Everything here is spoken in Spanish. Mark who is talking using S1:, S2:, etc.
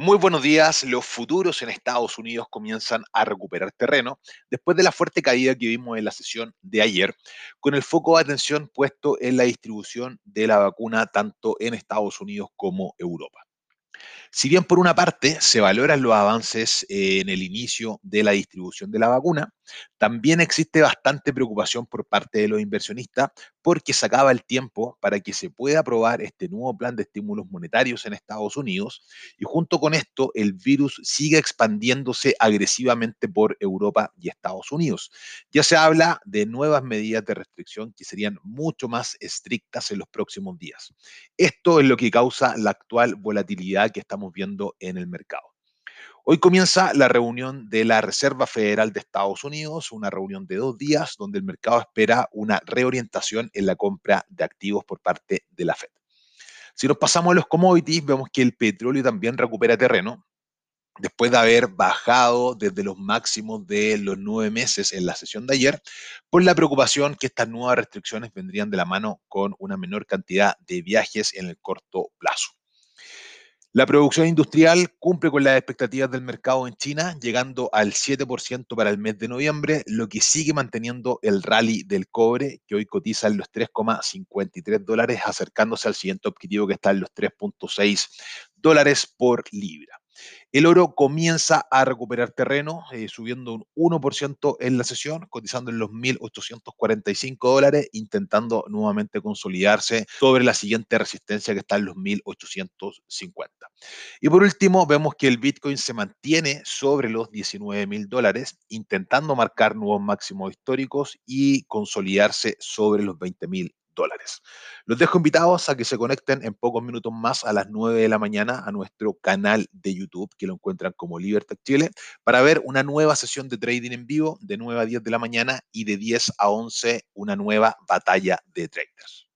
S1: Muy buenos días. Los futuros en Estados Unidos comienzan a recuperar terreno después de la fuerte caída que vimos en la sesión de ayer, con el foco de atención puesto en la distribución de la vacuna tanto en Estados Unidos como Europa. Si bien por una parte se valoran los avances eh, en el inicio de la distribución de la vacuna, también existe bastante preocupación por parte de los inversionistas porque se acaba el tiempo para que se pueda aprobar este nuevo plan de estímulos monetarios en Estados Unidos y junto con esto el virus sigue expandiéndose agresivamente por Europa y Estados Unidos. Ya se habla de nuevas medidas de restricción que serían mucho más estrictas en los próximos días. Esto es lo que causa la actual volatilidad que estamos viendo en el mercado. Hoy comienza la reunión de la Reserva Federal de Estados Unidos, una reunión de dos días donde el mercado espera una reorientación en la compra de activos por parte de la Fed. Si nos pasamos a los commodities, vemos que el petróleo también recupera terreno después de haber bajado desde los máximos de los nueve meses en la sesión de ayer, por la preocupación que estas nuevas restricciones vendrían de la mano con una menor cantidad de viajes en el corto plazo. La producción industrial cumple con las expectativas del mercado en China, llegando al 7% para el mes de noviembre, lo que sigue manteniendo el rally del cobre, que hoy cotiza en los 3,53 dólares, acercándose al siguiente objetivo que está en los 3,6 dólares por libra. El oro comienza a recuperar terreno, eh, subiendo un 1% en la sesión, cotizando en los 1.845 dólares, intentando nuevamente consolidarse sobre la siguiente resistencia que está en los 1.850. Y por último, vemos que el Bitcoin se mantiene sobre los 19.000 dólares, intentando marcar nuevos máximos históricos y consolidarse sobre los 20.000 dólares. Los dejo invitados a que se conecten en pocos minutos más a las 9 de la mañana a nuestro canal de YouTube, que lo encuentran como Libertad Chile, para ver una nueva sesión de trading en vivo de 9 a 10 de la mañana y de 10 a 11 una nueva batalla de traders.